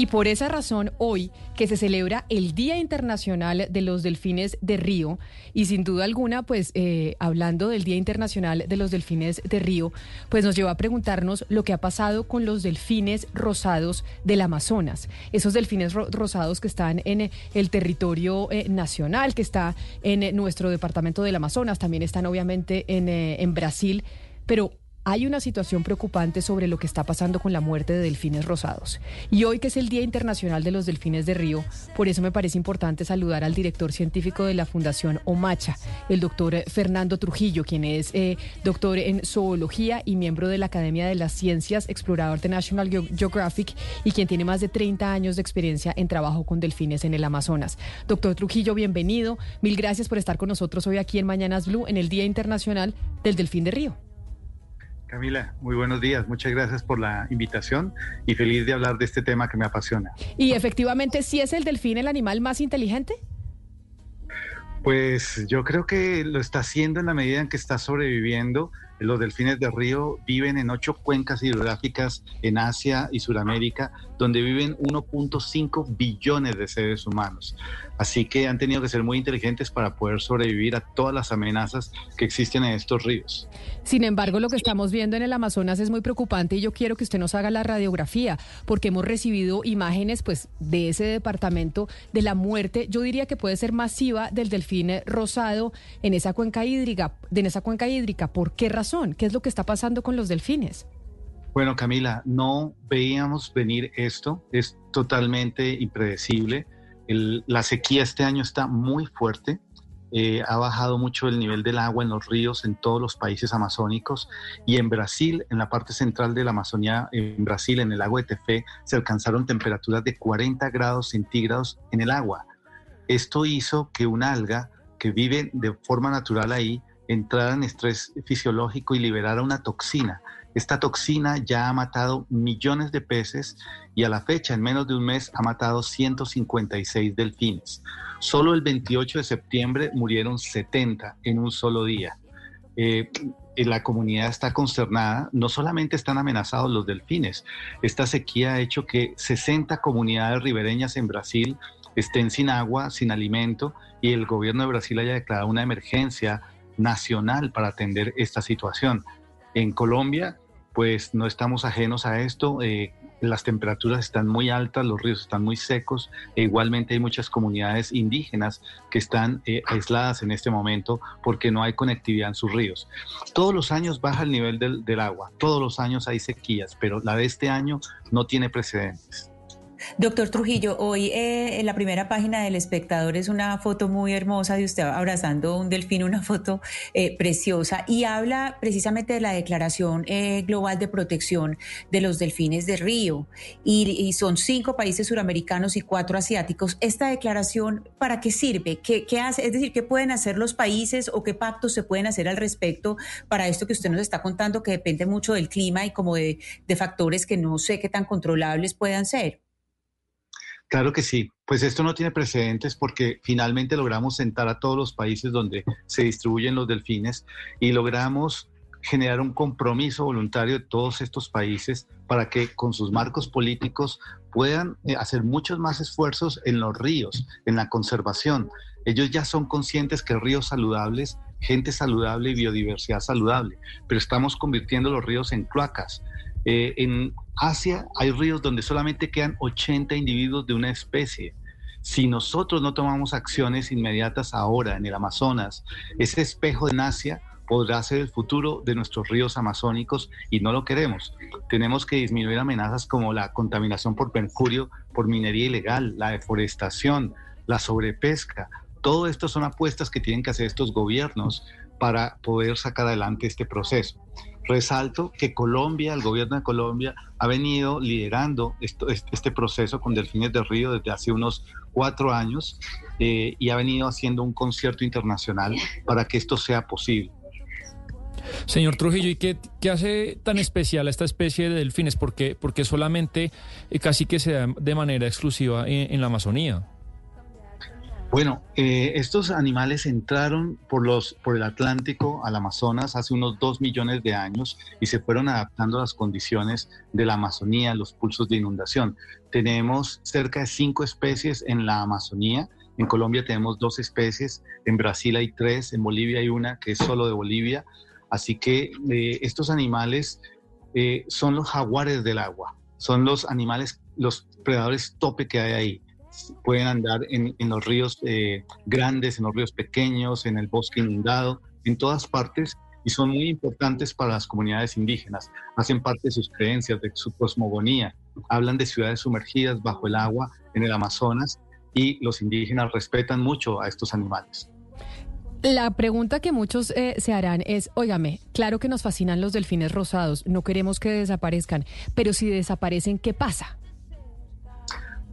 Y por esa razón, hoy que se celebra el Día Internacional de los Delfines de Río, y sin duda alguna, pues eh, hablando del Día Internacional de los Delfines de Río, pues nos lleva a preguntarnos lo que ha pasado con los delfines rosados del Amazonas. Esos delfines rosados que están en el territorio eh, nacional, que está en eh, nuestro departamento del Amazonas, también están obviamente en, en Brasil, pero hay una situación preocupante sobre lo que está pasando con la muerte de delfines rosados. Y hoy que es el Día Internacional de los Delfines de Río, por eso me parece importante saludar al director científico de la Fundación Omacha, el doctor Fernando Trujillo, quien es eh, doctor en zoología y miembro de la Academia de las Ciencias, explorador de National Geographic y quien tiene más de 30 años de experiencia en trabajo con delfines en el Amazonas. Doctor Trujillo, bienvenido. Mil gracias por estar con nosotros hoy aquí en Mañanas Blue en el Día Internacional del Delfín de Río. Camila, muy buenos días. Muchas gracias por la invitación y feliz de hablar de este tema que me apasiona. ¿Y efectivamente sí es el delfín el animal más inteligente? Pues yo creo que lo está haciendo en la medida en que está sobreviviendo los delfines de río viven en ocho cuencas hidrográficas en Asia y Sudamérica, donde viven 1.5 billones de seres humanos. Así que han tenido que ser muy inteligentes para poder sobrevivir a todas las amenazas que existen en estos ríos. Sin embargo, lo que estamos viendo en el Amazonas es muy preocupante y yo quiero que usted nos haga la radiografía, porque hemos recibido imágenes pues, de ese departamento de la muerte, yo diría que puede ser masiva del delfín rosado en esa cuenca hídrica. En esa cuenca hídrica. ¿Por qué razón? ¿Qué es lo que está pasando con los delfines? Bueno, Camila, no veíamos venir esto, es totalmente impredecible. la sequía este año está muy fuerte, eh, ha bajado mucho el nivel del agua en los ríos en todos los países amazónicos y en Brasil, en la parte central de la Amazonía, en Brasil, en el lago de Tefé, se alcanzaron temperaturas de 40 grados centígrados en el agua. Esto hizo que una alga que vive de forma natural ahí entrar en estrés fisiológico y liberar una toxina. Esta toxina ya ha matado millones de peces y a la fecha, en menos de un mes, ha matado 156 delfines. Solo el 28 de septiembre murieron 70 en un solo día. Eh, la comunidad está consternada, no solamente están amenazados los delfines, esta sequía ha hecho que 60 comunidades ribereñas en Brasil estén sin agua, sin alimento, y el gobierno de Brasil haya declarado una emergencia nacional para atender esta situación. En Colombia, pues no estamos ajenos a esto. Eh, las temperaturas están muy altas, los ríos están muy secos e igualmente hay muchas comunidades indígenas que están eh, aisladas en este momento porque no hay conectividad en sus ríos. Todos los años baja el nivel del, del agua, todos los años hay sequías, pero la de este año no tiene precedentes. Doctor Trujillo, hoy eh, en la primera página del espectador es una foto muy hermosa de usted abrazando un delfín, una foto eh, preciosa, y habla precisamente de la Declaración eh, Global de Protección de los Delfines de Río. Y, son cinco países suramericanos y cuatro asiáticos. ¿Esta declaración para qué sirve? ¿Qué, hace? Es decir, ¿qué pueden hacer los países o qué pactos se pueden hacer al respecto para esto que usted nos está contando, que depende mucho del clima y como de factores que no sé qué tan controlables puedan ser? Claro que sí. Pues esto no tiene precedentes porque finalmente logramos sentar a todos los países donde se distribuyen los delfines y logramos generar un compromiso voluntario de todos estos países para que con sus marcos políticos puedan eh, hacer muchos más esfuerzos en los ríos, en la conservación. Ellos ya son conscientes que ríos saludables, gente saludable y biodiversidad saludable, pero estamos convirtiendo los ríos en cloacas. Eh, en Asia hay ríos donde solamente quedan 80 individuos de una especie. Si nosotros no tomamos acciones inmediatas ahora en el Amazonas, ese espejo en Asia podrá ser el futuro de nuestros ríos amazónicos y no lo queremos. Tenemos que disminuir amenazas como la contaminación por mercurio, por minería ilegal, la deforestación, la sobrepesca. Todo esto son apuestas que tienen que hacer estos gobiernos para poder sacar adelante este proceso. Resalto que Colombia, el gobierno de Colombia, ha venido liderando este proceso con Delfines de Río desde hace unos cuatro años eh, y ha venido haciendo un concierto internacional para que esto sea posible. Señor Trujillo, ¿y qué, hace tan especial a esta especie de delfines? Porque, porque solamente eh, casi que se da de manera exclusiva en la Amazonía. Bueno, eh, estos animales entraron por, los, por el Atlántico al Amazonas hace unos dos millones de años y se fueron adaptando a las condiciones de la Amazonía, los pulsos de inundación. Tenemos cerca de cinco especies en la Amazonía. En Colombia tenemos dos especies, en Brasil hay tres, en Bolivia hay una que es solo de Bolivia. Así que eh, estos animales eh, son los jaguares del agua, son los animales, los predadores tope que hay ahí pueden andar en, los ríos eh, grandes, en los ríos pequeños, en el bosque inundado, en todas partes y son muy importantes para las comunidades indígenas. Hacen parte de sus creencias, de su cosmogonía. Hablan de ciudades sumergidas bajo el agua en el Amazonas y los indígenas respetan mucho a estos animales. La pregunta que muchos eh, se harán es, óigame, claro que nos fascinan los delfines rosados, no queremos que desaparezcan, pero si desaparecen, ¿qué pasa?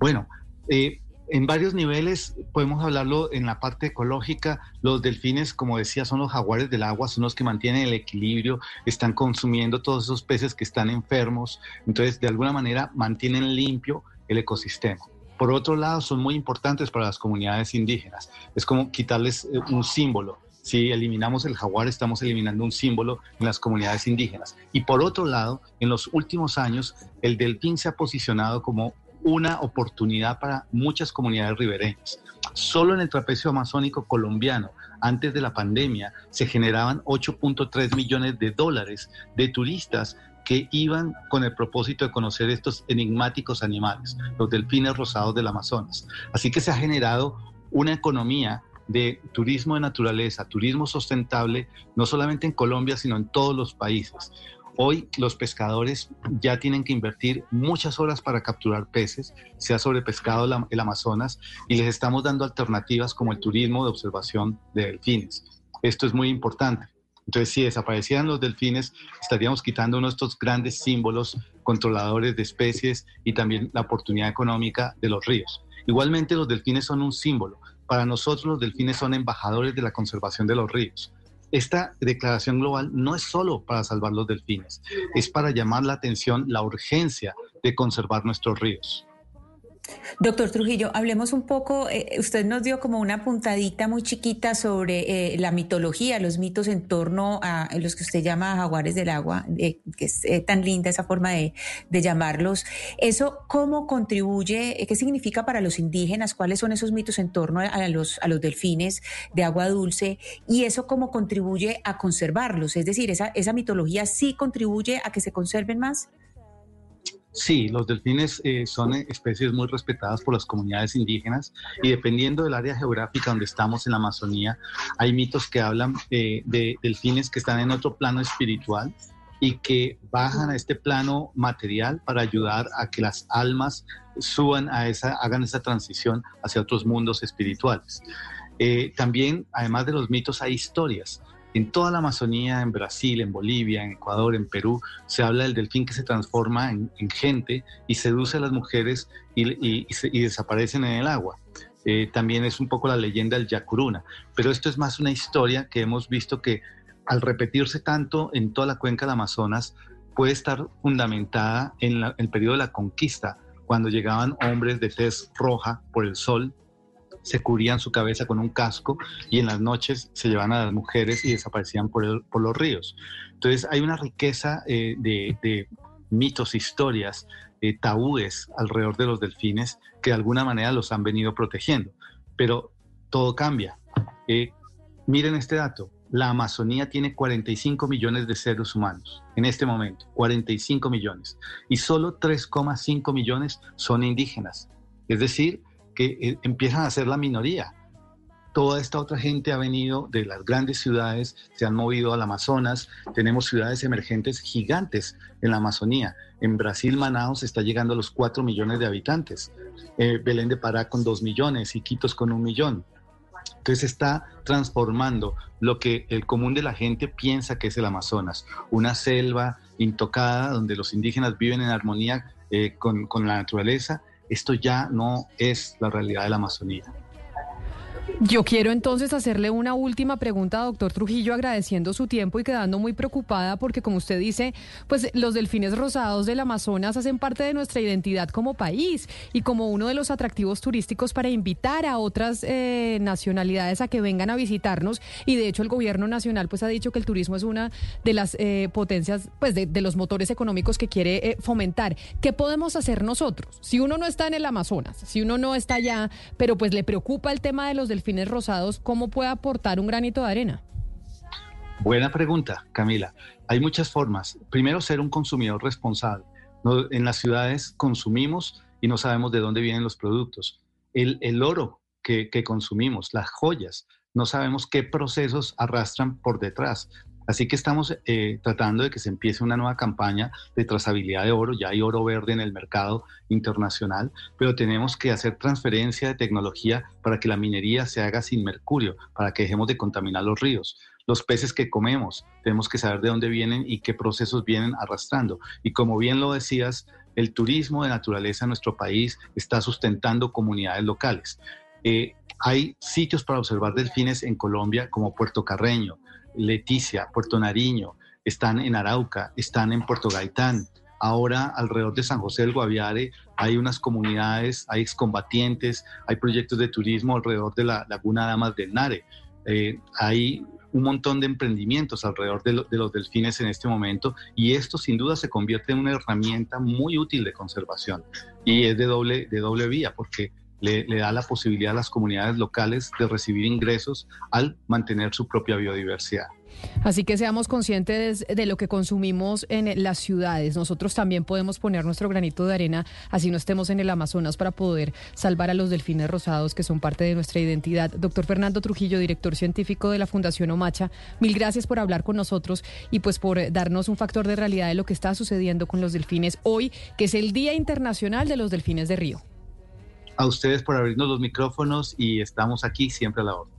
Bueno, eh, en varios niveles podemos hablarlo en la parte ecológica. Los delfines, como decía, son los jaguares del agua, son los que mantienen el equilibrio, están consumiendo todos esos peces que están enfermos, entonces de alguna manera mantienen limpio el ecosistema. Por otro lado, son muy importantes para las comunidades indígenas. Es como quitarles eh, un símbolo. Si eliminamos el jaguar, estamos eliminando un símbolo en las comunidades indígenas. Y por otro lado, en los últimos años, el delfín se ha posicionado como una oportunidad para muchas comunidades ribereñas. Solo en el trapecio amazónico colombiano, antes de la pandemia, se generaban 8.3 millones de dólares de turistas que iban con el propósito de conocer estos enigmáticos animales, los delfines rosados del Amazonas. Así que se ha generado una economía de turismo de naturaleza, turismo sustentable, no solamente en Colombia, sino en todos los países. Hoy los pescadores ya tienen que invertir muchas horas para capturar peces, se ha sobrepescado el Amazonas y les estamos dando alternativas como el turismo de observación de delfines. Esto es muy importante. Entonces, si desaparecieran los delfines, estaríamos quitando uno de estos grandes símbolos controladores de especies y también la oportunidad económica de los ríos. Igualmente, los delfines son un símbolo. Para nosotros, los delfines son embajadores de la conservación de los ríos esta declaración global no es solo para salvar los delfines, es para llamar la atención la urgencia de conservar nuestros ríos. Doctor Trujillo, hablemos un poco, eh, usted nos dio como una puntadita muy chiquita sobre eh, la mitología, los mitos en torno a los que usted llama jaguares del agua, eh, que es tan linda esa forma de, llamarlos. ¿Eso cómo contribuye, qué significa para los indígenas, cuáles son esos mitos en torno a los, a los delfines de agua dulce y eso cómo contribuye a conservarlos? Es decir, ¿esa, esa mitología sí contribuye a que se conserven más? Sí, los delfines eh, son especies muy respetadas por las comunidades indígenas y dependiendo del área geográfica donde estamos en la Amazonía, hay mitos que hablan eh, de delfines que están en otro plano espiritual y que bajan a este plano material para ayudar a que las almas suban a esa, hagan esa transición hacia otros mundos espirituales. Eh, también, además de los mitos, hay historias. En toda la Amazonía, en Brasil, en Bolivia, en Ecuador, en Perú, se habla del delfín que se transforma en, gente y seduce a las mujeres y, desaparecen en el agua. Eh, también es un poco la leyenda del Yacuruna, pero esto es más una historia que hemos visto que al repetirse tanto en toda la cuenca del Amazonas, puede estar fundamentada en el periodo de la conquista, cuando llegaban hombres de tez roja por el sol se cubrían su cabeza con un casco y en las noches se llevaban a las mujeres y desaparecían por, los ríos. Entonces hay una riqueza eh, de, mitos, historias, eh, tabúes alrededor de los delfines que de alguna manera los han venido protegiendo. Pero todo cambia. Eh, miren este dato. La Amazonía tiene 45 millones de seres humanos en este momento, 45 millones, y solo 3,5 millones son indígenas. Es decir, que eh, empiezan a ser la minoría. Toda esta otra gente ha venido de las grandes ciudades, se han movido al Amazonas, tenemos ciudades emergentes gigantes en la Amazonía. En Brasil, Manaus está llegando a los 4 millones de habitantes, eh, Belén de Pará con 2 millones, Iquitos con un millón. Entonces está transformando lo que el común de la gente piensa que es el Amazonas, una selva intocada donde los indígenas viven en armonía eh, con, con la naturaleza esto ya no es la realidad de la Amazonía. Yo quiero entonces hacerle una última pregunta, doctor Trujillo, agradeciendo su tiempo y quedando muy preocupada porque, como usted dice, pues los delfines rosados del Amazonas hacen parte de nuestra identidad como país y como uno de los atractivos turísticos para invitar a otras eh, nacionalidades a que vengan a visitarnos. Y de hecho, el gobierno nacional pues ha dicho que el turismo es una de las eh, potencias, pues de, los motores económicos que quiere eh, fomentar. ¿Qué podemos hacer nosotros? Si uno no está en el Amazonas, si uno no está allá, pero pues le preocupa el tema de los delfines fines rosados, ¿cómo puede aportar un granito de arena? Buena pregunta, Camila. Hay muchas formas. Primero, ser un consumidor responsable. en las ciudades consumimos y no sabemos de dónde vienen los productos. El, oro que, consumimos, las joyas, no sabemos qué procesos arrastran por detrás. Así que estamos eh, tratando de que se empiece una nueva campaña de trazabilidad de oro. Ya hay oro verde en el mercado internacional, pero tenemos que hacer transferencia de tecnología para que la minería se haga sin mercurio, para que dejemos de contaminar los ríos. Los peces que comemos, tenemos que saber de dónde vienen y qué procesos vienen arrastrando. Y como bien lo decías, el turismo de naturaleza en nuestro país está sustentando comunidades locales. Eh, hay sitios para observar delfines en Colombia como Puerto Carreño, Leticia, Puerto Nariño, están en Arauca, están en Puerto Gaitán. Ahora alrededor de San José del Guaviare hay unas comunidades, hay excombatientes, hay proyectos de turismo alrededor de la Laguna Damas del Nare. Eh, hay un montón de emprendimientos alrededor de, de, los delfines en este momento y esto sin duda se convierte en una herramienta muy útil de conservación y es de doble, de doble vía porque le, da la posibilidad a las comunidades locales de recibir ingresos al mantener su propia biodiversidad. Así que seamos conscientes de lo que consumimos en las ciudades. Nosotros también podemos poner nuestro granito de arena, así no estemos en el Amazonas, para poder salvar a los delfines rosados que son parte de nuestra identidad. Doctor Fernando Trujillo, director científico de la Fundación Omacha, mil gracias por hablar con nosotros y pues por darnos un factor de realidad de lo que está sucediendo con los delfines hoy, que es el Día Internacional de los Delfines de Río a ustedes por abrirnos los micrófonos y estamos aquí siempre a la hora.